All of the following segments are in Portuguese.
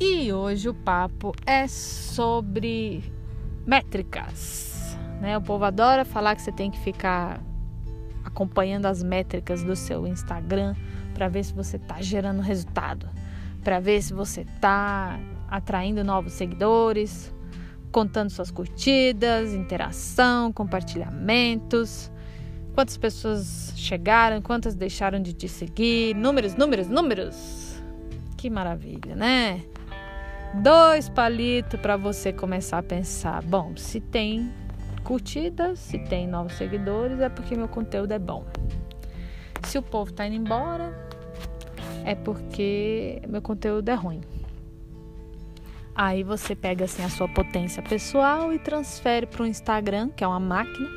E hoje o papo é sobre métricas. Né? O povo adora falar que você tem que ficar acompanhando as métricas do seu Instagram para ver se você está gerando resultado, para ver se você está atraindo novos seguidores, contando suas curtidas, interação, compartilhamentos, quantas pessoas chegaram, quantas deixaram de te seguir, números, números, números. Que maravilha, né? Dois palitos para você começar a pensar: bom, se tem curtidas, se tem novos seguidores, é porque meu conteúdo é bom. Se o povo tá indo embora, é porque meu conteúdo é ruim. Aí você pega assim a sua potência pessoal e transfere para o Instagram, que é uma máquina,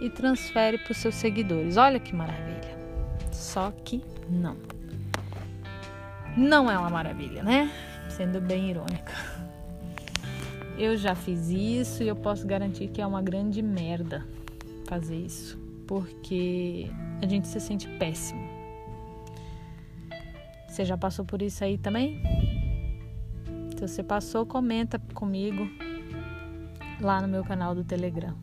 e transfere para os seus seguidores. Olha que maravilha. Só que não. Não é uma maravilha, né? Sendo bem irônica. Eu já fiz isso e eu posso garantir que é uma grande merda fazer isso, porque a gente se sente péssimo. Você já passou por isso aí também? Se você passou, comenta comigo lá no meu canal do Telegram.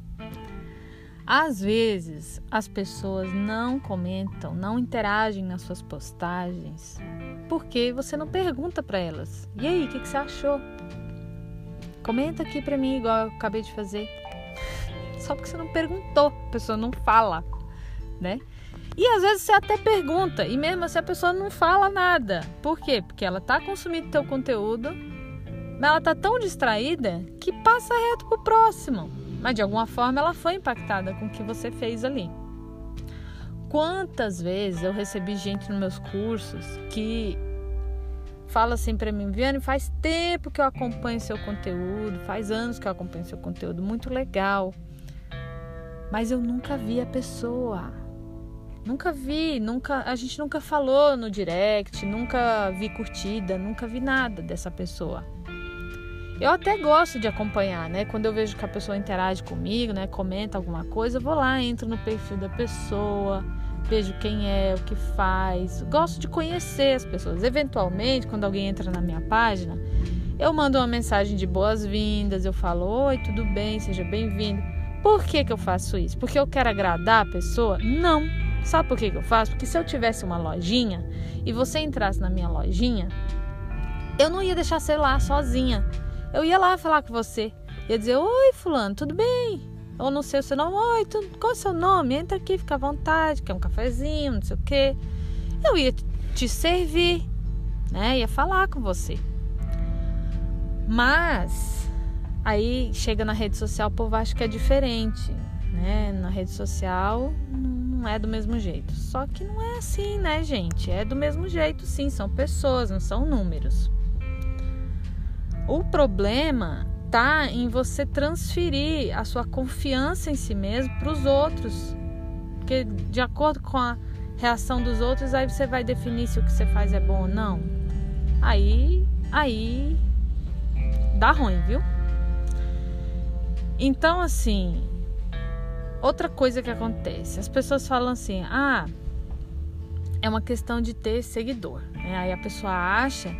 Às vezes as pessoas não comentam, não interagem nas suas postagens porque você não pergunta para elas. E aí, o que, que, você achou? Comenta aqui para mim, igual eu acabei de fazer. Só porque você não perguntou, a pessoa não fala, né? E às vezes você até pergunta, e mesmo assim a pessoa não fala nada. Por quê? Porque ela tá consumindo teu conteúdo, mas ela tá tão distraída que passa reto pro próximo. Mas de alguma forma ela foi impactada com o que você fez ali. Quantas vezes eu recebi gente nos meus cursos que fala assim para mim, Viane, faz tempo que eu acompanho seu conteúdo, faz anos que eu acompanho seu conteúdo, muito legal. Mas eu nunca vi a pessoa. Nunca vi, nunca, a gente nunca falou no direct, nunca vi curtida, nunca vi nada dessa pessoa. Eu até gosto de acompanhar, né? Quando eu vejo que a pessoa interage comigo, né, comenta alguma coisa, eu vou lá, entro no perfil da pessoa, vejo quem é, o que faz. Gosto de conhecer as pessoas. Eventualmente, quando alguém entra na minha página, eu mando uma mensagem de boas-vindas, eu falo: Oi, tudo bem, seja bem-vindo. Por que, que eu faço isso? Porque eu quero agradar a pessoa? Não. Sabe por que, que eu faço? Porque se eu tivesse uma lojinha e você entrasse na minha lojinha, eu não ia deixar você lá sozinha. Eu ia lá falar com você. Ia dizer: Oi, Fulano, tudo bem? Ou não sei o seu nome. Oi, tu, qual é o seu nome? Entra aqui, fica à vontade, quer um cafezinho, não sei o quê. Eu ia te servir, né? Ia falar com você. Mas aí chega na rede social, o povo acha que é diferente, né? Na rede social não é do mesmo jeito. Só que não é assim, né, gente? É do mesmo jeito, sim. São pessoas, não são números. O problema está em você transferir a sua confiança em si mesmo para os outros. Porque de acordo com a reação dos outros, aí você vai definir se o que você faz é bom ou não. Aí, aí dá ruim, viu? Então, assim, outra coisa que acontece, as pessoas falam assim: "Ah, é uma questão de ter seguidor". Né? Aí a pessoa acha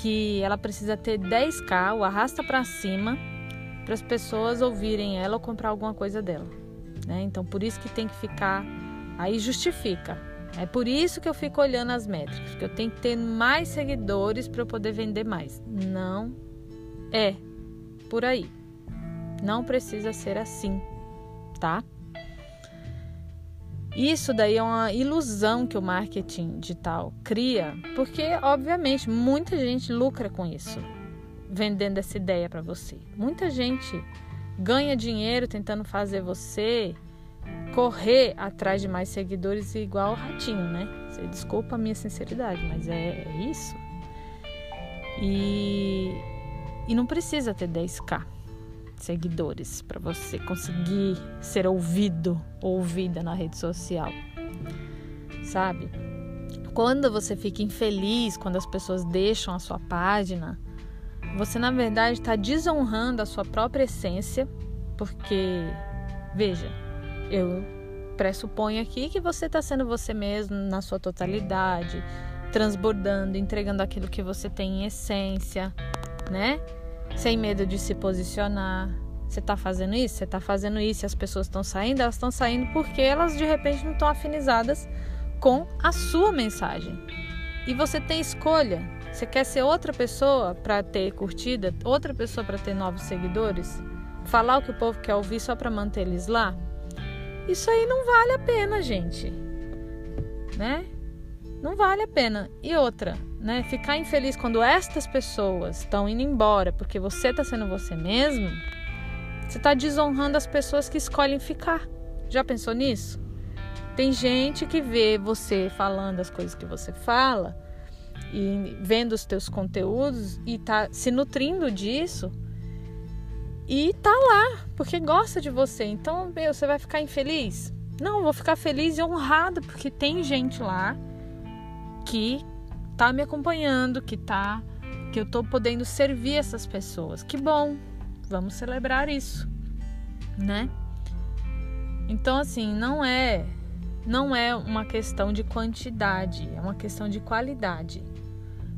que ela precisa ter 10k, o arrasta para cima, para as pessoas ouvirem ela ou comprar alguma coisa dela. Né? Então, por isso que tem que ficar. Aí justifica. É por isso que eu fico olhando as métricas, porque eu tenho que ter mais seguidores para eu poder vender mais. Não é por aí. Não precisa ser assim, tá? Isso daí é uma ilusão que o marketing digital cria, porque obviamente muita gente lucra com isso, vendendo essa ideia para você. Muita gente ganha dinheiro tentando fazer você correr atrás de mais seguidores igual o ratinho, né? Você desculpa a minha sinceridade, mas é, é isso. E, e não precisa ter 10k seguidores para você conseguir ser ouvido ou ouvida na rede social. Sabe? Quando você fica infeliz, quando as pessoas deixam a sua página, você na verdade está desonrando a sua própria essência, porque, veja, eu pressuponho aqui que você está sendo você mesmo na sua totalidade, transbordando, entregando aquilo que você tem em essência, né? Sem medo de se posicionar. Você está fazendo isso? Você está fazendo isso e as pessoas estão saindo? Elas estão saindo porque elas de repente não estão afinizadas com a sua mensagem. E você tem escolha. Você quer ser outra pessoa para ter curtida, outra pessoa para ter novos seguidores? Falar o que o povo quer ouvir só para manter eles lá? Isso aí não vale a pena, gente. Né? Não vale a pena. E outra, né? Ficar infeliz quando estas pessoas estão indo embora porque você está sendo você mesmo, você está desonrando as pessoas que escolhem ficar. Já pensou nisso? Tem gente que vê você falando as coisas que você fala e vendo os teus conteúdos e tá se nutrindo disso e tá lá porque gosta de você. Então, meu, você vai ficar infeliz? Não, vou ficar feliz e honrada porque tem gente lá que tá me acompanhando, que tá que eu tô podendo servir essas pessoas. Que bom. Vamos celebrar isso, né? Então assim, não é não é uma questão de quantidade, é uma questão de qualidade.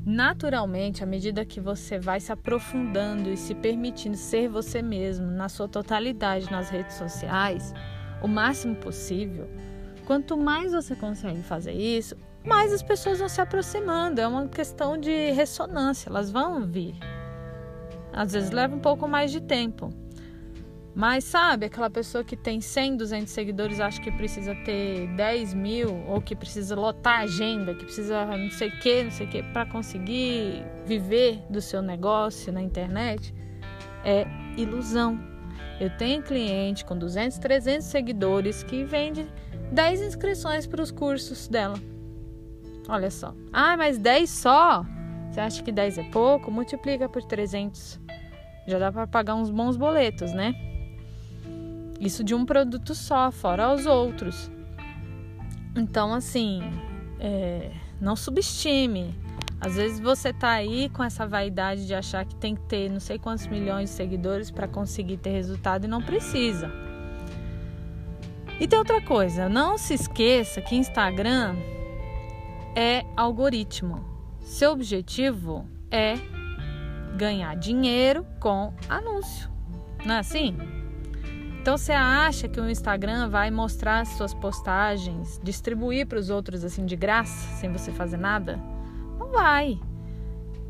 Naturalmente, à medida que você vai se aprofundando e se permitindo ser você mesmo na sua totalidade nas redes sociais, o máximo possível, quanto mais você consegue fazer isso, mais as pessoas vão se aproximando. É uma questão de ressonância, elas vão vir. Às vezes leva um pouco mais de tempo. Mas sabe, aquela pessoa que tem 100, 200 seguidores acha que precisa ter 10 mil, ou que precisa lotar a agenda, que precisa não sei o que, não sei o que, para conseguir viver do seu negócio na internet, é ilusão. Eu tenho cliente com 200, 300 seguidores que vende 10 inscrições para os cursos dela. Olha só. Ah, mas 10 só? Você acha que 10 é pouco? Multiplica por 300. Já dá para pagar uns bons boletos, né? Isso de um produto só, fora os outros. Então, assim, é, não subestime. Às vezes você tá aí com essa vaidade de achar que tem que ter não sei quantos milhões de seguidores para conseguir ter resultado e não precisa. E tem outra coisa, não se esqueça que Instagram é algoritmo. Seu objetivo é ganhar dinheiro com anúncio. Não é assim? Então você acha que o Instagram vai mostrar suas postagens, distribuir para os outros assim de graça, sem você fazer nada? Não vai.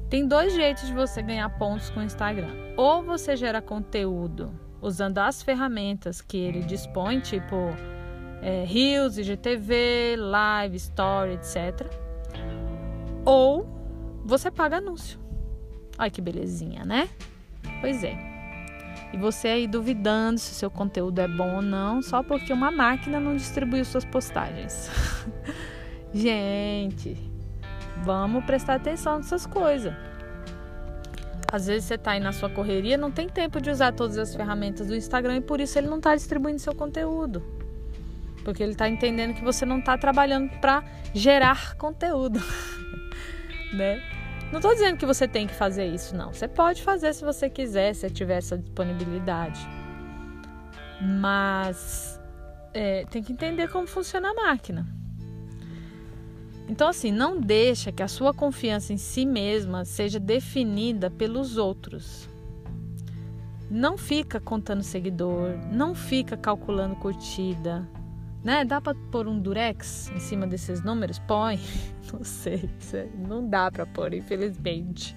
Tem dois jeitos de você ganhar pontos com o Instagram. Ou você gera conteúdo usando as ferramentas que ele dispõe, tipo é, Reels, IGTV, Live, Story, etc. Ou você paga anúncio. Olha que belezinha, né? Pois é. E você aí duvidando se o seu conteúdo é bom ou não, só porque uma máquina não distribuiu suas postagens. Gente, vamos prestar atenção nessas coisas. Às vezes você está aí na sua correria, não tem tempo de usar todas as ferramentas do Instagram e por isso ele não está distribuindo seu conteúdo. Porque ele está entendendo que você não está trabalhando para gerar conteúdo, né? Não estou dizendo que você tem que fazer isso, não. Você pode fazer se você quiser, se tiver essa disponibilidade. Mas é, tem que entender como funciona a máquina. Então, assim, não deixa que a sua confiança em si mesma seja definida pelos outros. Não fica contando seguidor, não fica calculando curtida, né? Dá para pôr um durex em cima desses números? Põe. Não sei, não dá para pôr, infelizmente.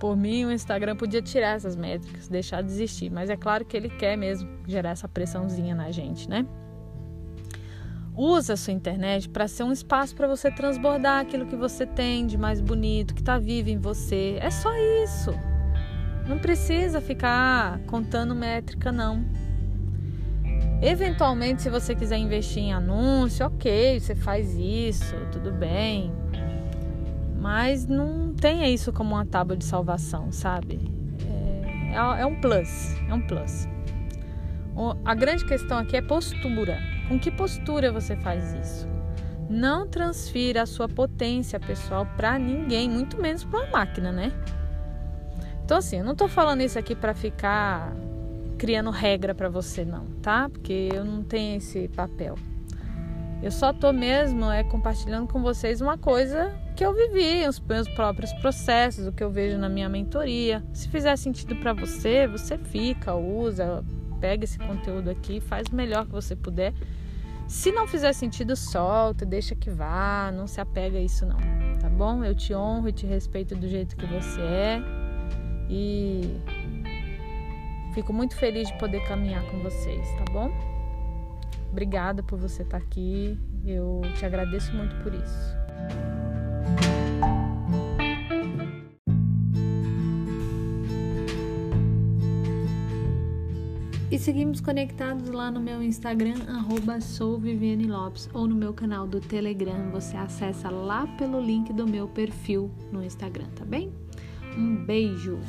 Por mim, o Instagram podia tirar essas métricas, deixar de existir, mas é claro que ele quer mesmo gerar essa pressãozinha na gente, né? Usa a sua internet para ser um espaço para você transbordar aquilo que você tem de mais bonito, que está vivo em você. É só isso. Não precisa ficar contando métrica, não. Eventualmente, se você quiser investir em anúncio, ok, você faz isso, tudo bem. Mas não tenha isso como uma tábua de salvação, sabe? É, é, é um plus, é um plus. A grande questão aqui é postura. Com que postura você faz isso? Não transfira a sua potência pessoal para ninguém, muito menos para uma máquina, né? Então, assim, eu não tô falando isso aqui para ficar criando regra para você não, tá? Porque eu não tenho esse papel. Eu só tô mesmo é compartilhando com vocês uma coisa que eu vivi, os meus próprios processos, o que eu vejo na minha mentoria. Se fizer sentido para você, você fica, usa, pega esse conteúdo aqui, faz o melhor que você puder. Se não fizer sentido, solta, deixa que vá, não se apega a isso não, tá bom? Eu te honro e te respeito do jeito que você é e fico muito feliz de poder caminhar com vocês, tá bom? Obrigada por você estar aqui. Eu te agradeço muito por isso. E seguimos conectados lá no meu Instagram, arroba Lopes, ou no meu canal do Telegram. Você acessa lá pelo link do meu perfil no Instagram, tá bem? Um beijo!